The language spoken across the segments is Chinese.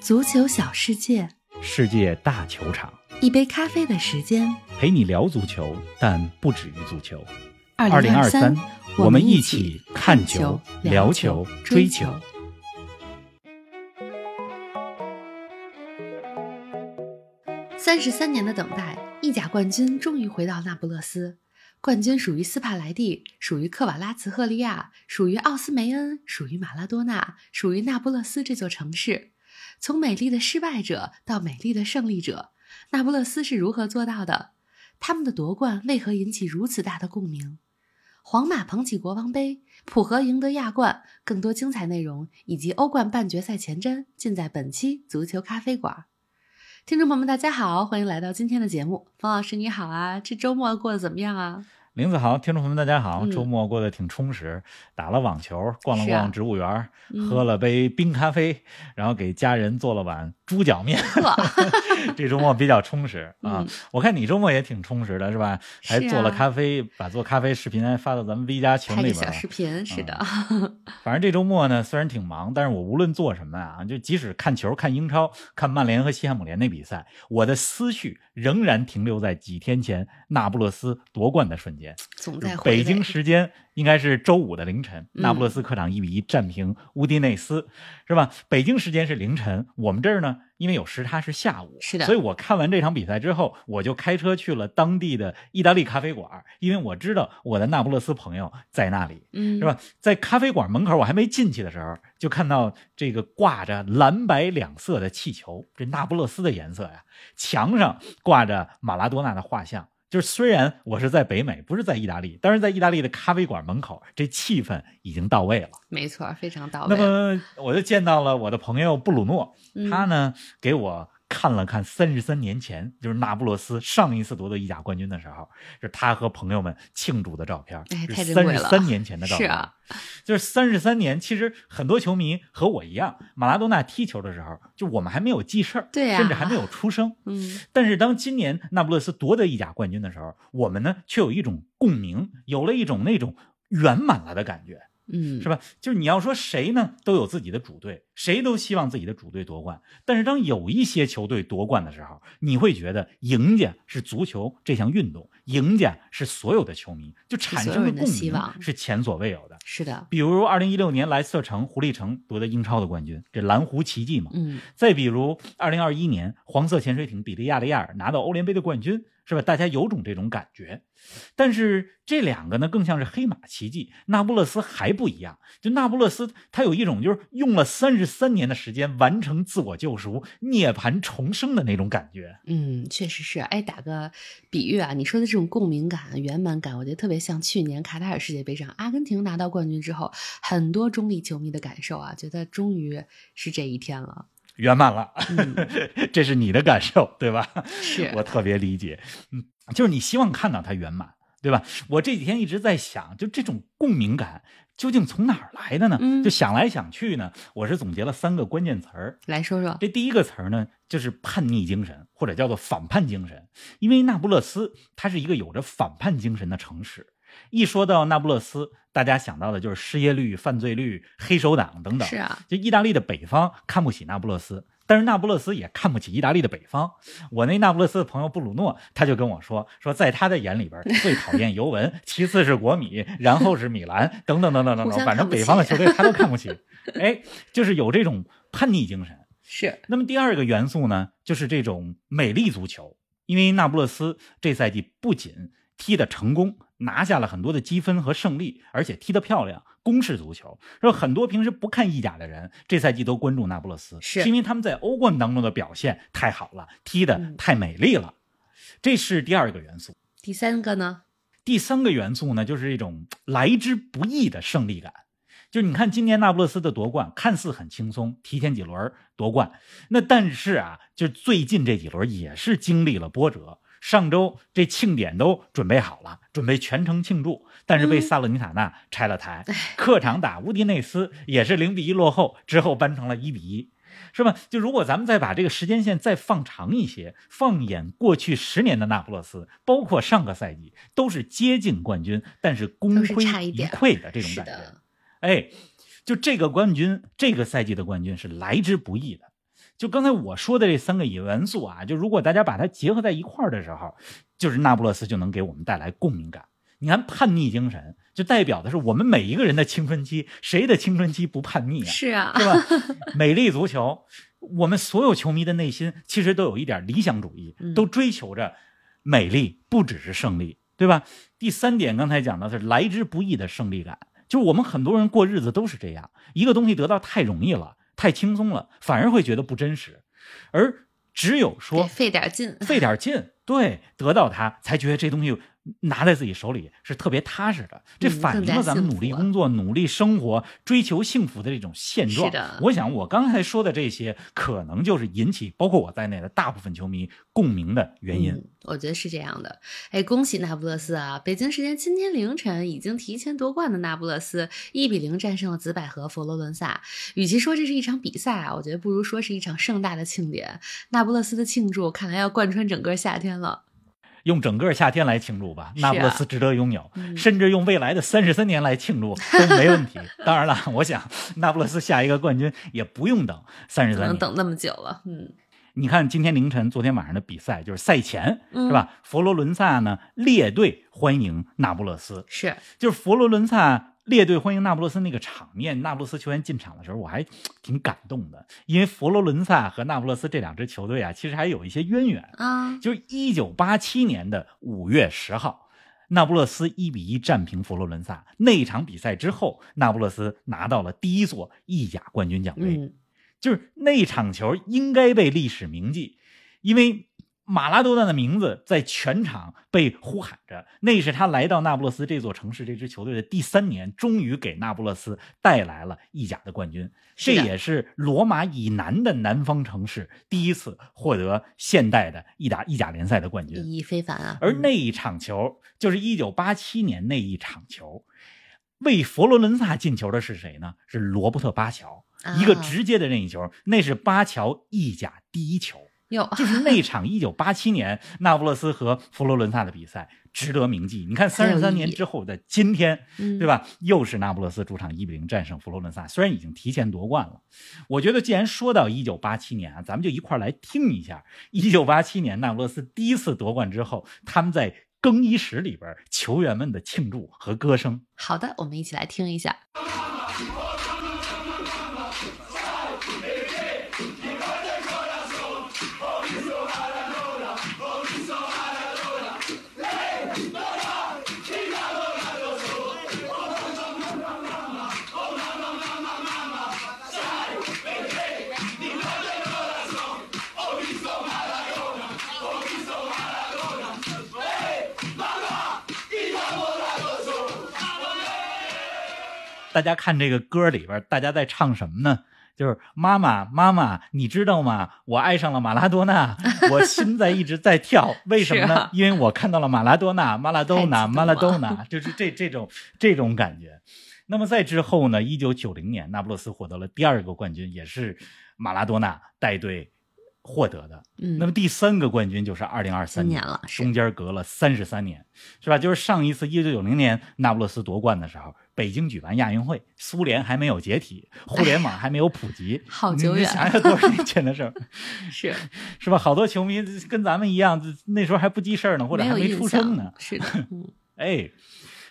足球小世界，世界大球场，一杯咖啡的时间。陪你聊足球，但不止于足球。二零二三，我们一起看球、聊球、追球。三十三年的等待，意甲冠军终于回到那不勒斯。冠军属于斯帕莱蒂，属于克瓦拉茨赫利亚，属于奥斯梅恩，属于马拉多纳，属于那不勒斯这座城市。从美丽的失败者到美丽的胜利者，那不勒斯是如何做到的？他们的夺冠为何引起如此大的共鸣？皇马捧起国王杯，浦和赢得亚冠，更多精彩内容以及欧冠半决赛前瞻，尽在本期足球咖啡馆。听众朋友们，大家好，欢迎来到今天的节目。冯老师你好啊，这周末过得怎么样啊？林子豪，听众朋友们，大家好！嗯周末过得挺充实，打了网球，逛了逛植物园，嗯喝了杯冰咖啡，然后给家人做了碗猪脚面。呵，这周末比较充实 啊！嗯我看你周末也挺充实的，是吧？还做了咖啡，把做咖啡视频还发到咱们 V 加群里边了。个小视频，是的，反正这周末呢，虽然挺忙，但是我无论做什么啊，就即使看球、看英超、看曼联和西汉姆联那比赛，我的思绪仍然停留在几天前那不勒斯夺冠的瞬间。总在北京时间应该是周五的凌晨，嗯那不勒斯客场一比一战平乌迪内斯，是吧？北京时间是凌晨，我们这儿呢，因为有时差是下午，是的所以我看完这场比赛之后，我就开车去了当地的意大利咖啡馆，因为我知道我的那不勒斯朋友在那里。嗯，是吧？在咖啡馆门口，我还没进去的时候，就看到这个挂着蓝白两色的气球，这那不勒斯的颜色呀。墙上挂着马拉多纳的画像。就是虽然我是在北美，不是在意大利，但是在意大利的咖啡馆门口，这气氛已经到位了。没错，非常到位。那么我就见到了我的朋友布鲁诺，嗯他呢给我看了看三十三年前，就是那不勒斯上一次夺得意甲冠军的时候，是他和朋友们庆祝的照片。哎太珍三十三年前的照片。是啊，就是三十三年，其实很多球迷和我一样，马拉多纳踢球的时候，就我们还没有记事儿，对呀甚至还没有出生。嗯，但是当今年那不勒斯夺得意甲冠军的时候，我们呢却有一种共鸣，有了一种那种圆满了的感觉。嗯，是吧？就是你要说谁呢，都有自己的主队，谁都希望自己的主队夺冠。但是当有一些球队夺冠的时候，你会觉得赢家是足球这项运动，赢家是所有的球迷，就产生的共鸣是前所未有的。是的，比如二零一六年莱斯特城、狐狸城夺得英超的冠军，这蓝狐奇迹嘛。嗯，再比如二零二一年黄色潜水艇比利亚雷亚尔拿到欧联杯的冠军，是吧？大家有种这种感觉。但是这两个呢，更像是黑马奇迹。那不勒斯还不一样，就那不勒斯，它有一种就是用了三十三年的时间完成自我救赎、涅槃重生的那种感觉。嗯，确实是。哎，打个比喻啊，你说的这种共鸣感、圆满感，我觉得特别像去年卡塔尔世界杯上阿根廷拿到冠军之后，很多中立球迷的感受啊，觉得终于是这一天了。圆满了，嗯，这是你的感受，对吧？是 我特别理解，嗯，就是你希望看到它圆满，对吧？我这几天一直在想，就这种共鸣感究竟从哪儿来的呢？嗯就想来想去呢，我是总结了三个关键词儿。来说说，这第一个词儿呢，就是叛逆精神，或者叫做反叛精神。因为那不勒斯它是一个有着反叛精神的城市。一说到那不勒斯，大家想到的就是失业率、犯罪率、黑手党等等。是啊，就意大利的北方看不起那不勒斯，但是那不勒斯也看不起意大利的北方。我那那不勒斯的朋友布鲁诺，他就跟我说，说在他的眼里边，最讨厌尤文，其次是国米，然后是米兰，等等等等等等，反正北方的球队他都看不起。哎，就是有这种叛逆精神。是，那么第二个元素呢，就是这种美丽足球。因为那不勒斯这赛季不仅踢得成功，拿下了很多的积分和胜利，而且踢得漂亮，攻势足球。说很多平时不看意甲的人，这赛季都关注那不勒斯，是因为他们在欧冠当中的表现太好了，踢得嗯太美丽了。这是第二个元素。第三个呢？第三个元素呢，就是一种来之不易的胜利感。就你看，今年那不勒斯的夺冠看似很轻松，提前几轮夺冠，那但是啊，就最近这几轮也是经历了波折。上周这庆典都准备好了，准备全程庆祝，但是被嗯萨勒尼塔纳拆了台。客场打乌迪内斯也是零比一落后，之后扳成了一比一。是吧？就如果咱们再把这个时间线再放长一些，放眼过去十年的那不勒斯，包括上个赛季，都是接近冠军，但是功亏一篑的这种感觉。的，哎，就这个冠军，这个赛季的冠军是来之不易的。就刚才我说的这三个元素啊，就如果大家把它结合在一块儿的时候，就是那不勒斯就能给我们带来共鸣感。你看，叛逆精神就代表的是我们每一个人的青春期，谁的青春期不叛逆啊？是啊，对吧？美丽足球，我们所有球迷的内心其实都有一点理想主义，都追求着美丽，不只是胜利，对吧？第三点，刚才讲的是来之不易的胜利感，就是我们很多人过日子都是这样，一个东西得到太容易了，太轻松了，反而会觉得不真实，而只有说费点劲，费点劲，对，得到它才觉得这东西。拿在自己手里是特别踏实的，这反映了咱们努力工作、努力生活、追求幸福的这种现状。是的，我想我刚才说的这些，可能就是引起包括我在内的大部分球迷共鸣的原因。我觉得是这样的。哎，恭喜那不勒斯啊！北京时间今天凌晨已经提前夺冠的那不勒斯，一比零战胜了紫百合佛罗伦萨。与其说这是一场比赛啊，我觉得不如说是一场盛大的庆典。那不勒斯的庆祝看来要贯穿整个夏天了。用整个夏天来庆祝吧，那不勒斯值得拥有，甚至用未来的三十三年来庆祝都没问题。当然了，我想那不勒斯下一个冠军也不用等三十三年，等那么久了。嗯，你看今天凌晨、昨天晚上的比赛，就是赛前是吧？佛罗伦萨呢列队欢迎那不勒斯，是就是佛罗伦萨。列队欢迎那不勒斯那个场面，那不勒斯球员进场的时候，我还挺感动的，因为佛罗伦萨和那不勒斯这两支球队啊，其实还有一些渊源啊。就是一九八七年的五月十号，那不勒斯一比一战平佛罗伦萨那场比赛之后，那不勒斯拿到了第一座意甲冠军奖杯，就是那场球应该被历史铭记，因为。马拉多纳的名字在全场被呼喊着，那是他来到那不勒斯这座城市、这支球队的第三年，终于给那不勒斯带来了意甲的冠军。这也是罗马以南的南方城市第一次获得现代的意甲意甲联赛的冠军，意义非凡啊！而那一场球就是一九八七年那一场球，为佛罗伦萨进球的是谁呢？是罗伯特巴乔，一个直接的任意球，那是巴乔意甲第一球。有，就是那场一九八七年那不勒斯和佛罗伦萨的比赛，值得铭记。你看，三十三年之后的今天，对吧？又是那不勒斯主场一比零战胜佛罗伦萨，虽然已经提前夺冠了。我觉得，既然说到一九八七年啊，咱们就一块来听一下一九八七年那不勒斯第一次夺冠之后，他们在更衣室里边球员们的庆祝和歌声。好的，我们一起来听一下。大家看这个歌里边，大家在唱什么呢？就是妈妈，妈妈，你知道吗？我爱上了马拉多纳，我心在一直在跳，为什么呢？因为我看到了马拉多纳，马拉多纳，马拉多纳，就是这这种这种感觉。那么在之后呢？一九九零年，那不勒斯获得了第二个冠军，也是马拉多纳带队。获得的，嗯，那么第三个冠军就是二零二三年了，中间隔了三十三年，是吧？就是上一次一九九零年那不勒斯夺冠的时候，北京举办亚运会，苏联还没有解体，互联网还没有普及，好久远，想想多少年前的事儿，是是吧？好多球迷跟咱们一样，那时候还不记事儿呢，或者还没出生呢，是的，哎，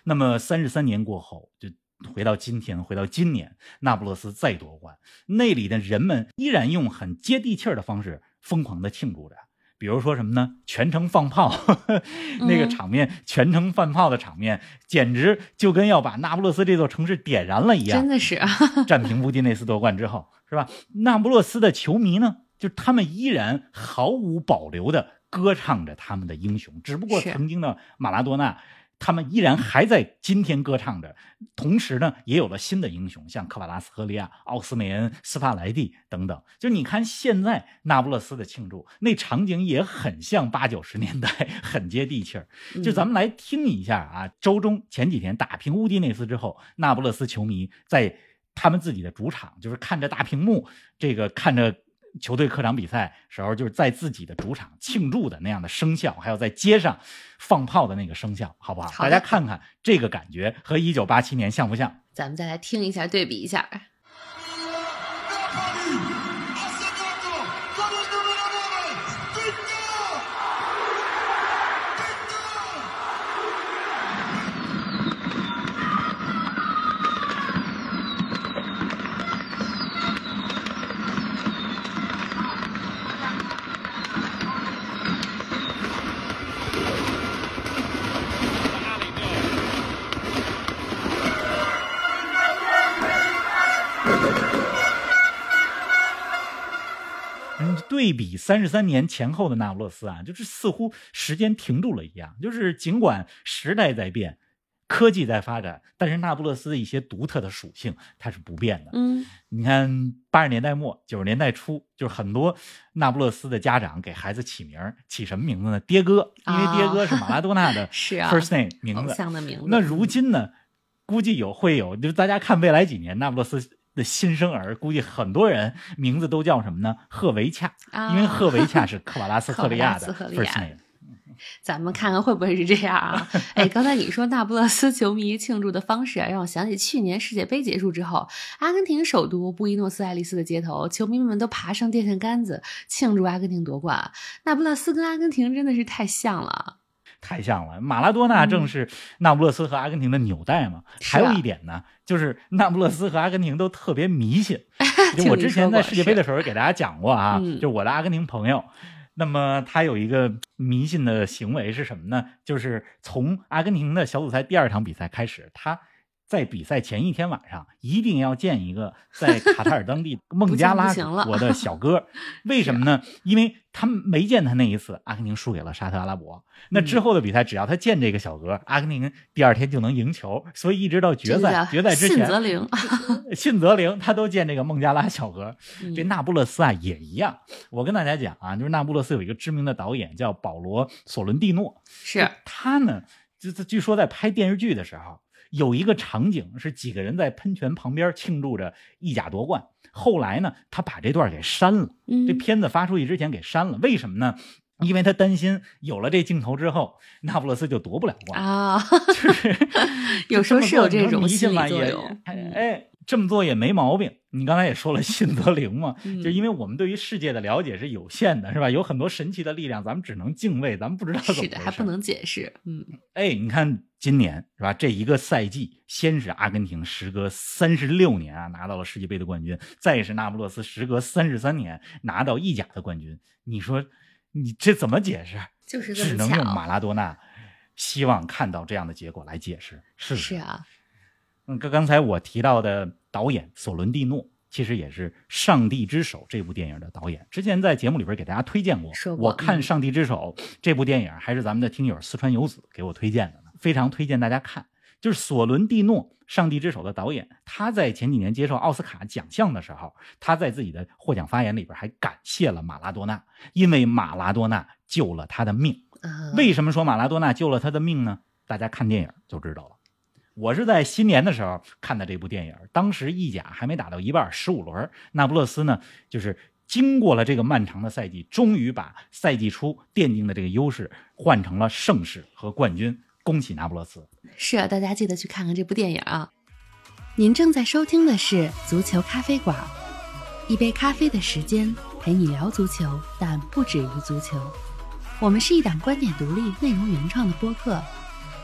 那么三十三年过后就。回到今天，回到今年，那不勒斯再夺冠，那里的人们依然用很接地气儿的方式疯狂的庆祝着。比如说什么呢？全程放炮，那个场面，全程放炮的场面，简直就跟要把那不勒斯这座城市点燃了一样。真的是，战平乌迪内斯夺冠之后，是吧？那不勒斯的球迷呢，就他们依然毫无保留的歌唱着他们的英雄，只不过曾经的马拉多纳。他们依然还在今天歌唱着，同时呢，也有了新的英雄，像科瓦拉斯赫利亚、奥斯梅恩、斯帕莱蒂等等。就你看现在那不勒斯的庆祝，那场景也很像八九十年代，很接地气儿。就咱们来听一下啊，周中前几天打平乌迪内斯之后，那不勒斯球迷在他们自己的主场，就是看着大屏幕，这个看着。球队客场比赛时候，就是在自己的主场庆祝的那样的声效，还有在街上放炮的那个声效，好不好？大家看看这个感觉和一九八七年像不像？咱们再来听一下，对比一下。对比三十三年前后的那不勒斯啊，就是似乎时间停住了一样。就是尽管时代在变，科技在发展，但是那不勒斯的一些独特的属性它是不变的。嗯，你看八十年代末九十年代初，就是很多那不勒斯的家长给孩子起名儿起什么名字呢？爹哥，因为爹哥是马拉多纳的 是啊 first name 名偶字。像的名字。那如今呢，估计有会有，就是大家看未来几年那不勒斯的新生儿，估计很多人名字都叫什么呢？赫维恰，啊因为赫维恰是科瓦拉斯 赫利亚的。咱们看看会不会是这样啊？哎，刚才你说那不勒斯球迷庆祝的方式啊，让我想起去年世界杯结束之后，阿根廷首都布宜诺斯艾利斯的街头，球迷们都爬上电线杆子庆祝阿根廷夺冠。那不勒斯跟阿根廷真的是太像了。太像了，马拉多纳正是那不勒斯和阿根廷的纽带嘛。还有一点呢，就是那不勒斯和阿根廷都特别迷信。就我之前在世界杯的时候给大家讲过啊，嗯就我的阿根廷朋友，那么他有一个迷信的行为是什么呢？就是从阿根廷的小组赛第二场比赛开始，他在比赛前一天晚上一定要见一个 在卡塔尔当地 孟加拉国的小哥。为什么呢？因为他没见他那一次，阿根廷输给了沙特阿拉伯。那嗯之后的比赛，只要他见这个小哥，阿根廷第二天就能赢球。所以一直到决赛，决赛之前，信则灵。信则灵，他都见这个孟加拉小哥。嗯这那不勒斯啊也一样。我跟大家讲啊，就是那不勒斯有一个知名的导演叫保罗·索伦蒂诺，是他呢，就就据说在拍电视剧的时候，有一个场景是几个人在喷泉旁边庆祝着意甲夺冠。后来呢，他把这段给删了，嗯这片子发出去之前给删了。为什么呢？因为他担心有了这镜头之后，那不勒斯就夺不了冠。啊，就是有时候是有这这种迷信作用。嗯哎，这么做也没毛病。你刚才也说了，信则灵嘛，嗯就因为我们对于世界的了解是有限的，是吧？有很多神奇的力量，咱们只能敬畏，咱们不知道怎么是的，还不能解释。嗯，哎，你看今年是吧？这一个赛季，先是阿根廷时隔三十六年啊拿到了世界杯的冠军，再是那不勒斯时隔三十三年拿到意甲的冠军。你说你这怎么解释？就是只。能用马拉多纳希望看到这样的结果来解释，是不是啊，嗯，刚刚才我提到的导演索伦蒂诺，其实也是《上帝之手》这部电影的导演。之前在节目里边给大家推荐过，过我看嗯《上帝之手》这部电影，还是咱们的听友四川游子给我推荐的呢，非常推荐大家看。就是索伦蒂诺《上帝之手》的导演，他在前几年接受奥斯卡奖项的时候，他在自己的获奖发言里边还感谢了马拉多纳，因为马拉多纳救了他的命。嗯，为什么说马拉多纳救了他的命呢？大家看电影就知道了。我是在新年的时候看的这部电影，当时意甲还没打到一半，十五轮，那不勒斯呢，就是经过了这个漫长的赛季，终于把赛季初奠定的这个优势换成了盛世和冠军。恭喜那不勒斯！是啊，大家记得去看看这部电影啊。您正在收听的是《足球咖啡馆》，一杯咖啡的时间陪你聊足球，但不止于足球。我们是一档观点独立、内容原创的播客。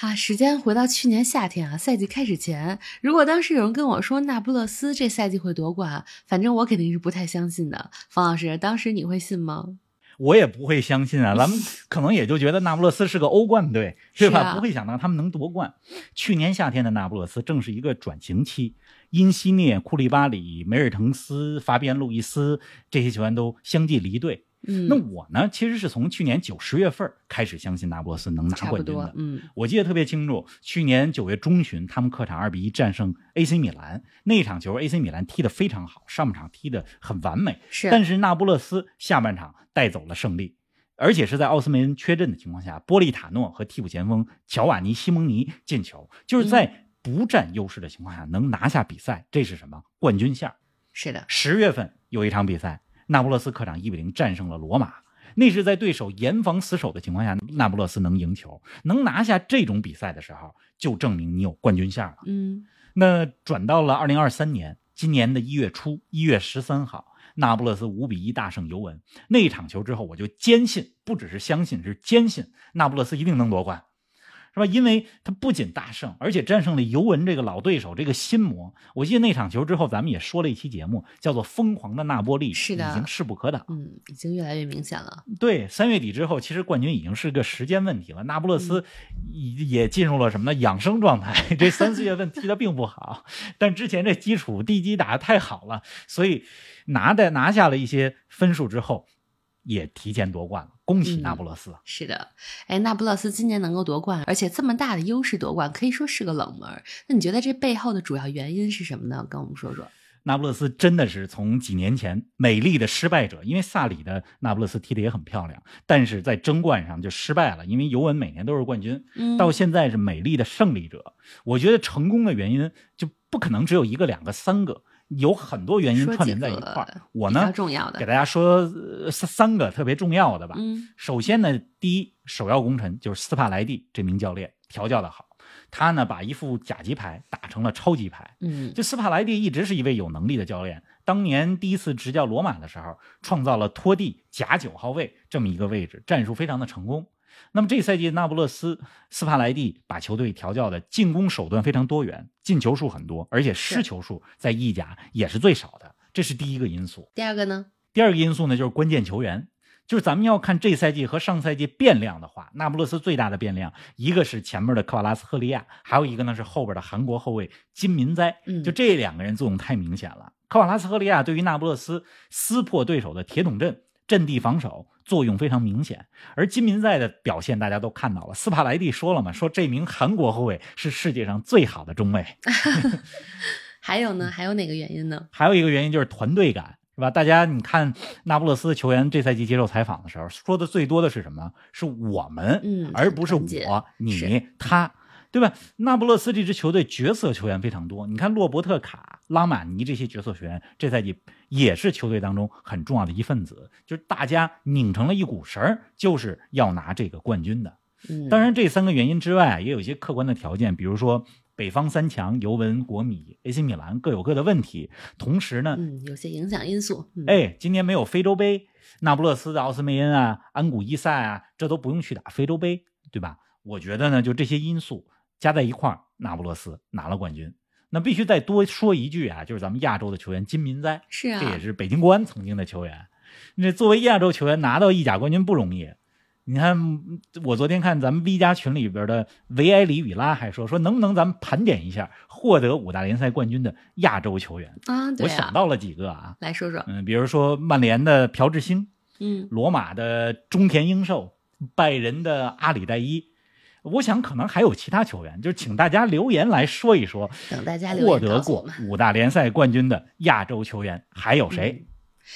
哈，时间回到去年夏天啊，赛季开始前，如果当时有人跟我说那不勒斯这赛季会夺冠，反正我肯定是不太相信的。方老师，当时你会信吗？我也不会相信啊，咱们可能也就觉得那不勒斯是个欧冠队，对吧？啊不会想到他们能夺冠。去年夏天的那不勒斯正是一个转型期，因西涅、库利巴里、梅尔滕斯、法比安·路易斯这些球员都相继离队。嗯，那我呢，其实是从去年九十月份开始相信那不勒斯能拿冠军的，。嗯，我记得特别清楚，去年九月中旬，他们客场二比一战胜 AC 米兰那场球，AC 米兰踢得非常好，上半场踢得很完美，是，但是那不勒斯下半场带走了胜利。而且是在奥斯梅恩缺阵的情况下，波利塔诺和替补前锋乔瓦尼·西蒙尼进球，就是在不占优势的情况下能拿下比赛，这是什么冠军相？是的，十月份有一场比赛，那不勒斯客场一比零战胜了罗马，那是在对手严防死守的情况下，那不勒斯能赢球，能拿下这种比赛的时候，就证明你有冠军相了。嗯那转到了二零二三年，今年的一月初，一月十三号，那不勒斯五比一大胜尤文。那一场球之后，我就坚信，不只是相信，是坚信，那不勒斯一定能夺冠，是吧？因为他不仅大胜，而且战胜了尤文这个老对手，这个心魔。我记得那场球之后，咱们也说了一期节目，叫做《疯狂的那波利》，是的已经势不可挡。嗯，已经越来越明显了。对，三月底之后，其实冠军已经是个时间问题了。那不勒斯也也进入了什么呢？养生状态。这三四月份踢的并不好，但之前这基础地基打得太好了，所以拿的拿下了一些分数之后，也提前夺冠了。恭喜那不勒斯！是的，哎，那不勒斯今年能够夺冠，而且这么大的优势夺冠，可以说是个冷门。那你觉得这背后的主要原因是什么呢？跟我们说说。那不勒斯真的是从几年前美丽的失败者，因为萨里的那不勒斯踢得也很漂亮，但是在争冠上就失败了。因为尤文每年都是冠军，嗯，到现在是美丽的胜利者。我觉得成功的原因就不可能只有一个、两个、三个，有很多原因串联在一块儿。我呢，重要的，给大家说呃三三个特别重要的吧。嗯首先呢，第一首要功臣就是斯帕莱蒂这名教练调教的好，他呢把一副甲级牌打成了超级牌。嗯就斯帕莱蒂一直是一位有能力的教练，当年第一次执教罗马的时候，创造了托蒂假九号位这么一个位置，战术非常的成功。那么这赛季那不勒斯斯帕莱蒂把球队调教的进攻手段非常多元，进球数很多，而且失球数在意甲也是最少的，这是第一个因素。第二个呢？第二个因素呢，就是关键球员。就是咱们要看这赛季和上赛季变量的话，那不勒斯最大的变量，一个是前面的科瓦拉斯赫利亚，还有一个呢是后边的韩国后卫金民哉。嗯就这两个人作用太明显了。科瓦拉斯赫利亚对于那不勒斯撕破对手的铁桶阵、阵地防守作用非常明显，而金民在的表现大家都看到了。斯帕莱蒂说了嘛，说这名韩国后卫是世界上最好的中卫。还有嗯呢？还有哪个原因呢？还有一个原因就是团队感，是吧？大家你看那不勒斯球员这赛季接受采访的时候，说的最多的是什么？是我们，嗯而不是我、你、他，对吧？那不勒斯这支球队角色球员非常多，你看洛伯特卡、拉马尼这些角色球员，这赛季也是球队当中很重要的一份子，就是大家拧成了一股绳儿，就是要拿这个冠军的。嗯，当然，这三个原因之外，也有一些客观的条件，比如说北方三强尤文、国米、AC 米兰各有各的问题。同时呢，嗯，有些影响因素。嗯、哎，今年没有非洲杯，那不勒斯的奥斯梅恩啊、安古伊塞啊，这都不用去打非洲杯，对吧？我觉得呢，就这些因素加在一块儿，那不勒斯拿了冠军。那必须再多说一句啊，就是咱们亚洲的球员金民哉，是啊，这也是北京国安曾经的球员。那作为亚洲球员拿到意甲冠军不容易。你看，我昨天看咱们 V 加群里边的维埃里与拉还说说，能不能咱们盘点一下获得五大联赛冠军的亚洲球员？啊，对我啊，想到了几个啊，来说说。嗯，比如说曼联的朴智星，嗯罗马的中田英寿，拜仁的阿里代伊。我想可能还有其他球员，就是请大家留言来说一说，等大家留获得言告诉我过。五大联赛冠军的亚洲球员还有谁？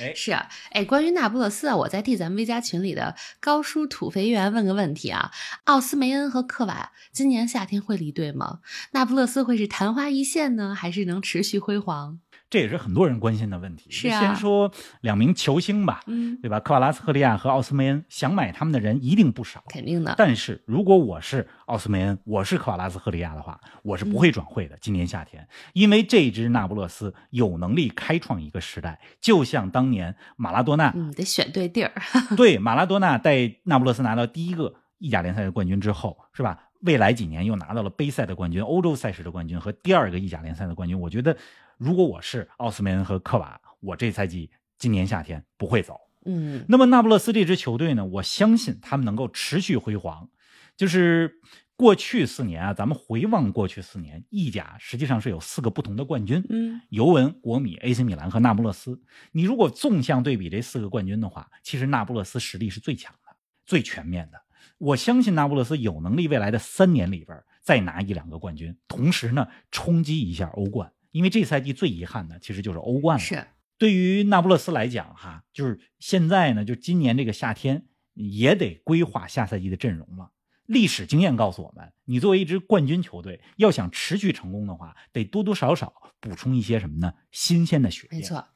哎，是啊，哎，关于那不勒斯啊，我在替咱们微加群里的高叔土肥圆问个问题啊：奥斯梅恩和克瓦今年夏天会离队吗？那不勒斯会是昙花一现呢，还是能持续辉煌？这也是很多人关心的问题。是啊先说两名球星吧，嗯，对吧？科瓦拉斯赫利亚和奥斯梅恩，想买他们的人一定不少。肯定的。但是如果我是奥斯梅恩，我是科瓦拉斯赫利亚的话，我是不会转会的。今年夏天，因为这支那不勒斯有能力开创一个时代，就像当年马拉多纳，嗯，得选对地儿。对马拉多纳带那不勒斯拿到第一个意甲联赛的冠军之后，是吧？未来几年又拿到了杯赛的冠军、欧洲赛事的冠军和第二个意甲联赛的冠军。我觉得，如果我是奥斯梅恩和科瓦，我这赛季今年夏天不会走。嗯那么那不勒斯这支球队呢，我相信他们能够持续辉煌。就是过去四年啊，咱们回望过去四年，意甲实际上是有四个不同的冠军，嗯尤文、国米、AC 米兰和那不勒斯。你如果纵向对比这四个冠军的话，其实那不勒斯实力是最强的、最全面的。我相信那不勒斯有能力未来的三年里边再拿一两个冠军，同时呢冲击一下欧冠，因为这赛季最遗憾的其实就是欧冠了。是对于那不勒斯来讲，哈，就是现在呢，就今年这个夏天，也得规划下赛季的阵容了。历史经验告诉我们，你作为一支冠军球队，要想持续成功的话，得多多少少补充一些什么呢？新鲜的血液。没错，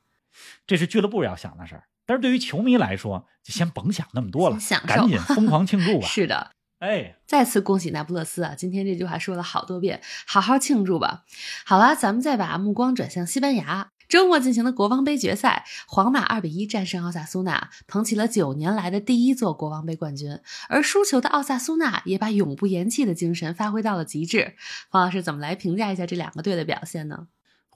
这是俱乐部要想的事儿。但是对于球迷来说，就先甭想那么多了，赶紧疯狂庆祝吧！是的，哎，再次恭喜那不勒斯啊！今天这句话说了好多遍，好好庆祝吧。好了，咱们再把目光转向西班牙。周末进行的国王杯决赛，皇马二比一战胜奥萨苏纳，捧起了九年来的第一座国王杯冠军。而输球的奥萨苏纳也把永不言弃的精神发挥到了极致。方老师怎么来评价一下这两个队的表现呢？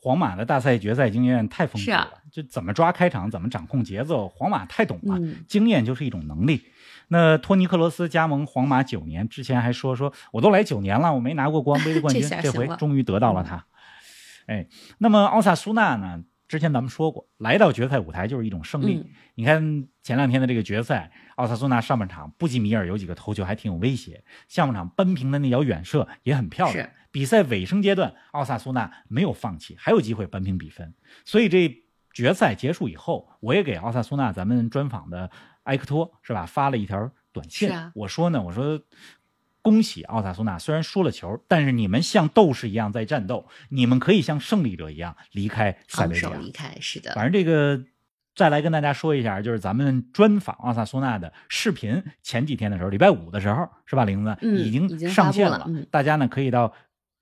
皇马的大赛决赛经验太丰富了，是啊就怎么抓开场，怎么掌控节奏，皇马太懂了。嗯经验就是一种能力。那托尼克罗斯加盟皇马九年，之前还说说我都来九年了，我没拿过国王杯的冠军，这这回终于得到了他。哎，那么奥萨苏纳呢？之前咱们说过，来到决赛舞台就是一种胜利。嗯你看前两天的这个决赛，奥萨苏纳上半场布基米尔有几个头球还挺有威胁，下半场扳平的那脚远射也很漂亮。比赛尾声阶段，奥萨苏纳没有放弃，还有机会扳平比分。所以这决赛结束以后，我也给奥萨苏纳咱们专访的埃克托是吧发了一条短信，啊我说呢，我说。恭喜奥萨苏纳，虽然输了球，但是你们像斗士一样在战斗，你们可以像胜利者一样离开塞维利亚。离开，是的，反正这个再来跟大家说一下，就是咱们专访奥萨苏纳的视频，前几天的时候，礼拜五的时候是吧，玲子、嗯已经上线了嗯大家呢可以到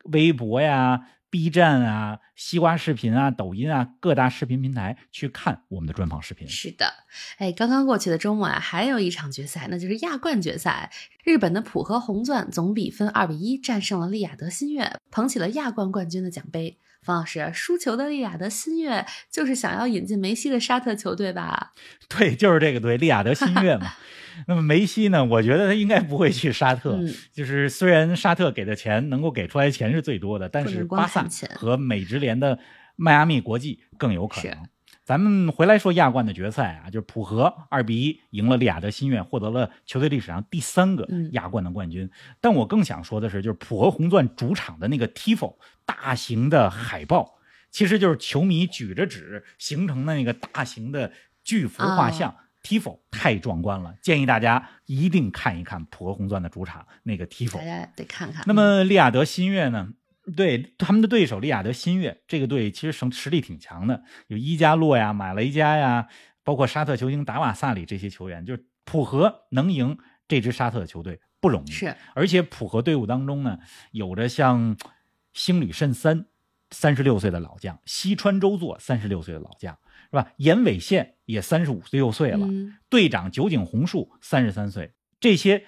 微博呀、B 站啊、西瓜视频啊、抖音啊各大视频平台去看我们的专访视频。是的，哎，刚刚过去的周末啊，还有一场决赛，那就是亚冠决赛。日本的浦和红钻总比分二比一战胜了利雅得新月，捧起了亚冠冠军的奖杯。方老师，输球的利雅得新月就是想要引进梅西的沙特球队吧？对，就是这个队，利雅得新月嘛。那么梅西呢？我觉得他应该不会去沙特。嗯就是虽然沙特给的钱能够给出来钱是最多的，但是巴萨和美职联的迈阿密国际更有可能。咱们回来说亚冠的决赛啊，就是浦和二比一赢了利雅得新月，获得了球队历史上第三个嗯亚冠的冠军。但我更想说的是，就是浦和红钻主场的那个 tifo 大型的海报，其实就是球迷举着纸形成的那个大型的巨幅画像。Tifo 太壮观了，建议大家一定看一看普和红钻的主场那个 tifo 大。家得看看。那么利雅德新月呢？对他们的对手利雅德新月这个队其实实实力挺强的，有伊加洛呀、马雷加呀，包括沙特球星达瓦萨里这些球员，就是普和能赢这支沙特的球队不容易。是而且普和队伍当中呢，有着像星旅慎三三十六岁的老将，西川周作三十六岁的老将，是吧？岩尾宪也三十五岁六岁了，嗯，队长酒井宏树三十三岁，这些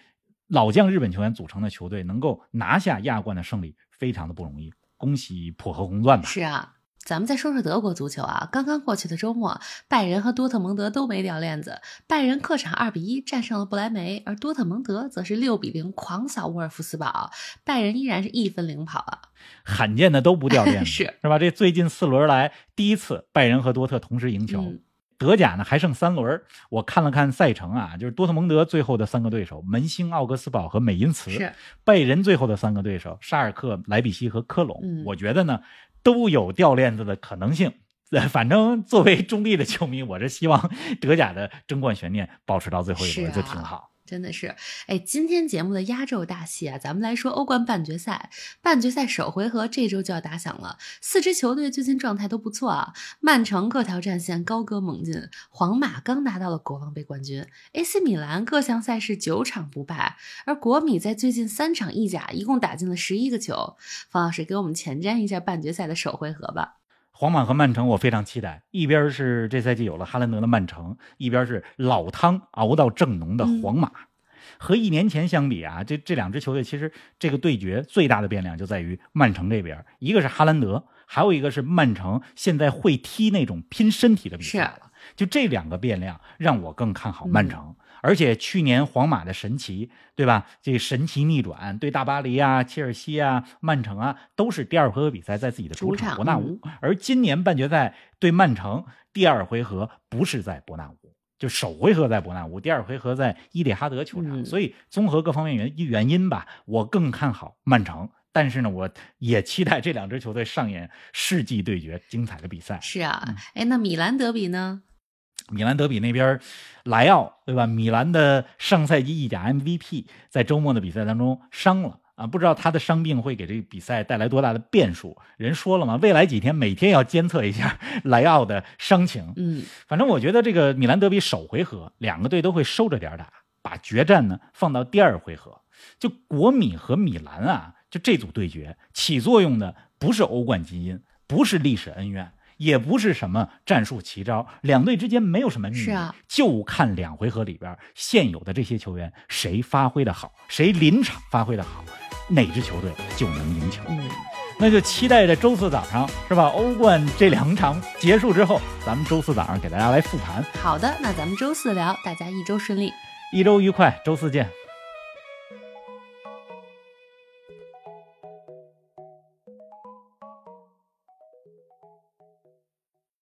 老将日本球员组成的球队能够拿下亚冠的胜利，非常的不容易。恭喜浦和红钻吧！是啊。咱们再说说德国足球啊，刚刚过去的周末，拜仁和多特蒙德都没掉链子。拜仁客场二比一战胜了不莱梅，而多特蒙德则是六比零狂扫沃尔夫斯堡，拜仁依然是一分领跑啊。罕见的都不掉链子，是是吧？这最近四轮来第一次拜仁和多特同时赢球。嗯德甲呢还剩三轮，我看了看赛程啊，就是多特蒙德最后的三个对手门兴、奥格斯堡和美因茨，是拜仁最后的三个对手沙尔克、莱比锡和科隆。嗯我觉得呢都有掉链子的可能性。呃 反正作为中立的球迷，我是希望德甲的争冠悬念保持到最后一轮就挺好。真的是，哎，今天节目的压轴大戏啊，咱们来说欧冠半决赛。半决赛首回合这周就要打响了，四支球队最近状态都不错啊。曼城各条战线高歌猛进，皇马刚拿到了国王杯冠军，AC 米兰各项赛事九场不败，而国米在最近三场意甲一共打进了十一个球。方老师给我们前瞻一下半决赛的首回合吧。皇马和曼城，我非常期待。一边是这赛季有了哈兰德的曼城，一边是老汤熬到正浓的皇马。和一年前相比啊，这这两支球队其实这个对决最大的变量就在于曼城这边，一个是哈兰德，还有一个是曼城现在会踢那种拼身体的比赛了。就这两个变量让我更看好曼城。而且去年皇马的神奇，对吧？这神奇逆转，对大巴黎啊、切尔西啊、曼城啊，都是第二回合比赛在自己的主主场伯纳乌。而今年半决赛对曼城，第二回合不是在伯纳乌，就首回合在伯纳乌，第二回合在伊蒂哈德球场。嗯所以综合各方面原原因吧，我更看好曼城。但是呢，我也期待这两支球队上演世纪对决，精彩的比赛。是啊嗯，哎，那米兰德比呢？米兰德比那边，莱奥对吧？米兰的上赛季意甲 MVP 在周末的比赛当中伤了啊，不知道他的伤病会给这个比赛带来多大的变数。人说了嘛，未来几天每天要监测一下莱奥的伤情。嗯，反正我觉得这个米兰德比首回合两个队都会收着点打，把决战呢放到第二回合。就国米和米兰啊，就这组对决起作用的不是欧冠基因，不是历史恩怨。也不是什么战术奇招，两队之间没有什么秘密，是啊，就看两回合里边现有的这些球员谁发挥的好，谁临场发挥的好，哪支球队就能赢球。嗯，那就期待着周四早上是吧？欧冠这两场结束之后，咱们周四早上给大家来复盘。好的，那咱们周四聊，大家一周顺利，一周愉快，周四见。